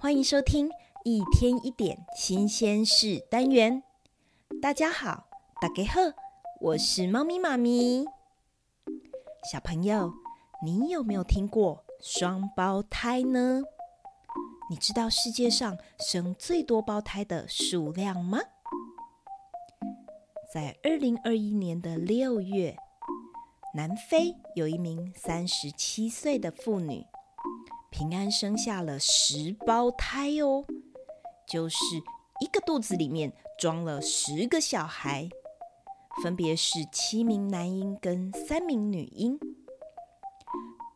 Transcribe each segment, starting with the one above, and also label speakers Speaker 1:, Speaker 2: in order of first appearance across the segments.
Speaker 1: 欢迎收听一天一点新鲜事单元。大家好，大家好，我是猫咪妈咪。小朋友，你有没有听过双胞胎呢？你知道世界上生最多胞胎的数量吗？在二零二一年的六月，南非有一名三十七岁的妇女。平安生下了十胞胎哦，就是一个肚子里面装了十个小孩，分别是七名男婴跟三名女婴，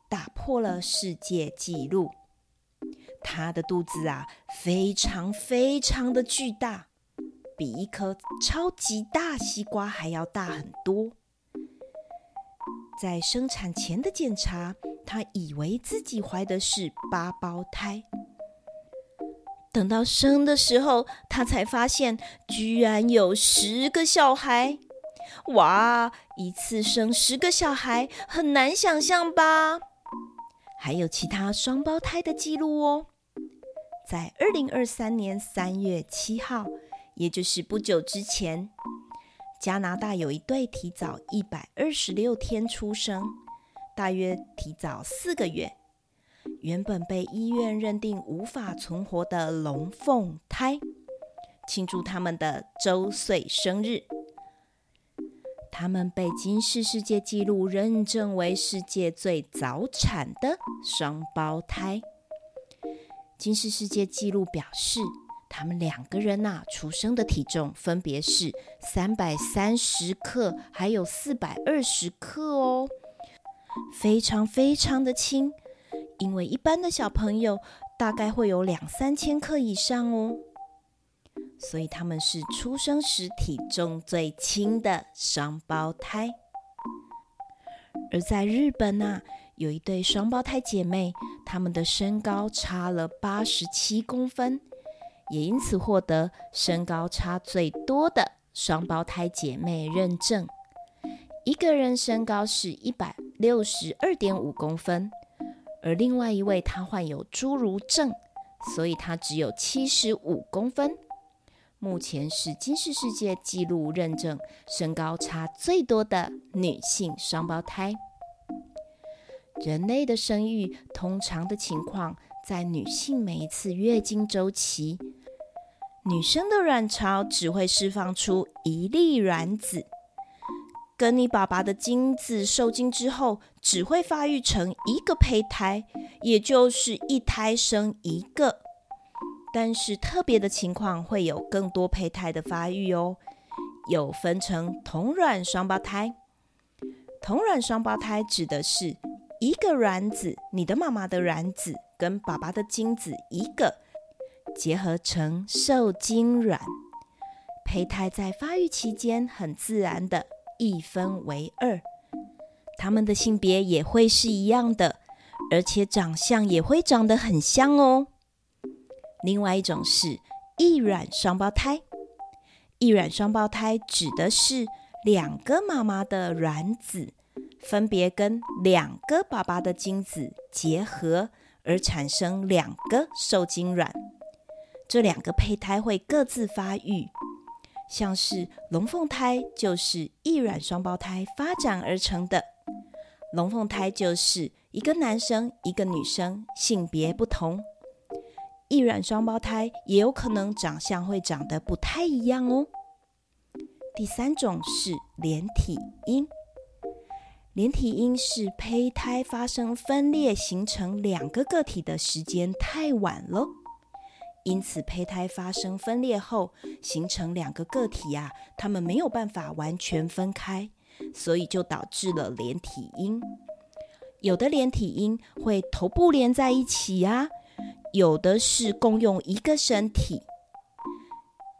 Speaker 1: 打破了世界纪录。她的肚子啊，非常非常的巨大，比一颗超级大西瓜还要大很多。在生产前的检查，她以为自己怀的是八胞胎。等到生的时候，她才发现居然有十个小孩！哇，一次生十个小孩很难想象吧？还有其他双胞胎的记录哦。在二零二三年三月七号，也就是不久之前。加拿大有一对提早一百二十六天出生，大约提早四个月，原本被医院认定无法存活的龙凤胎，庆祝他们的周岁生日。他们被金氏世界纪录认证为世界最早产的双胞胎。金氏世界纪录表示。他们两个人呐、出生的体重分别是三百三十克，还有四百二十克哦，非常非常的轻。因为一般的小朋友大概会有两三千克以上哦，所以他们是出生时体重最轻的双胞胎。而在日本呐、啊，有一对双胞胎姐妹，她们的身高差了八十七公分。也因此获得身高差最多的双胞胎姐妹认证。一个人身高是一百六十二点五公分，而另外一位她患有侏儒症，所以她只有七十五公分。目前是金氏世界纪录认证身高差最多的女性双胞胎。人类的生育通常的情况，在女性每一次月经周期。女生的卵巢只会释放出一粒卵子，跟你爸爸的精子受精之后，只会发育成一个胚胎，也就是一胎生一个。但是特别的情况会有更多胚胎的发育哦，有分成同卵双胞胎。同卵双胞胎指的是一个卵子，你的妈妈的卵子跟爸爸的精子一个。结合成受精卵，胚胎在发育期间很自然的一分为二，它们的性别也会是一样的，而且长相也会长得很像哦。另外一种是异卵双胞胎，异卵双胞胎指的是两个妈妈的卵子分别跟两个爸爸的精子结合而产生两个受精卵。这两个胚胎会各自发育，像是龙凤胎就是异卵双胞胎发展而成的。龙凤胎就是一个男生一个女生，性别不同。异卵双胞胎也有可能长相会长得不太一样哦。第三种是连体婴，连体婴是胚胎发生分裂形成两个个体的时间太晚了。因此，胚胎发生分裂后形成两个个体、啊，他们没有办法完全分开，所以就导致了连体婴。有的连体婴会头部连在一起呀、啊，有的是共用一个身体。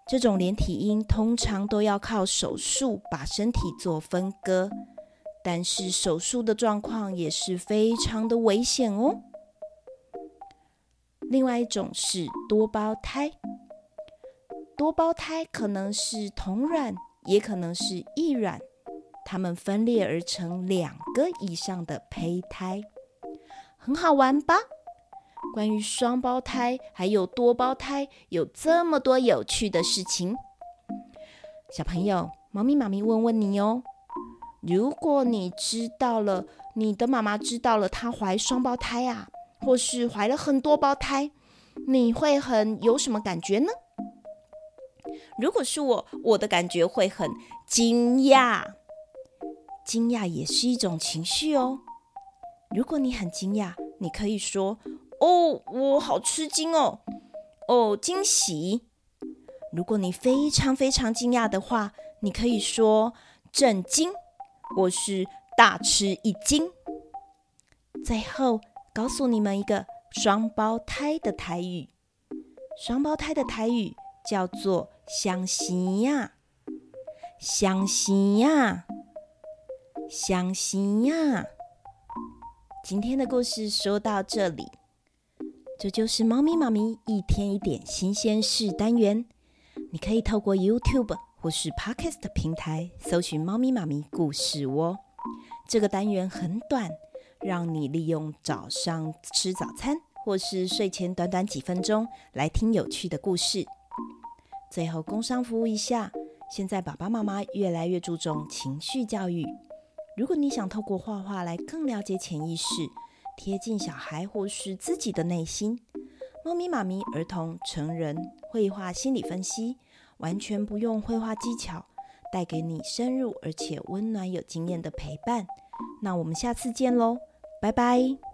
Speaker 1: 这种连体婴通常都要靠手术把身体做分割，但是手术的状况也是非常的危险哦。另外一种是多胞胎，多胞胎可能是同卵，也可能是异卵，它们分裂而成两个以上的胚胎，很好玩吧？关于双胞胎还有多胞胎有这么多有趣的事情。小朋友，猫咪妈咪问问你哦，如果你知道了，你的妈妈知道了她怀双胞胎啊，或是怀了很多胞胎，你会很有什么感觉呢？如果是我，我的感觉会很惊讶。惊讶也是一种情绪哦。如果你很惊讶，你可以说：“哦，我好吃惊哦，哦，惊喜。”如果你非常非常惊讶的话，你可以说“震惊”或是“大吃一惊”。最后，告诉你们一个双胞胎的台语。双胞胎的台语叫做“相生呀，相生呀，相生呀”。今天的故事说到这里，这就是猫咪妈咪一天一点新鲜事单元。你可以透过 YouTube 或是 Podcast 平台搜寻“猫咪妈咪故事窝”。这个单元很短，让你利用早上吃早餐或是睡前短短几分钟来听有趣的故事。最后，工商服务一下，现在爸爸妈妈越来越注重情绪教育。如果你想透过画画来更了解潜意识，贴近小孩或是自己的内心。猫咪妈咪儿童成人绘画心理分析，完全不用绘画技巧，带给你深入而且温暖有经验的陪伴。那我们下次见喽，拜拜。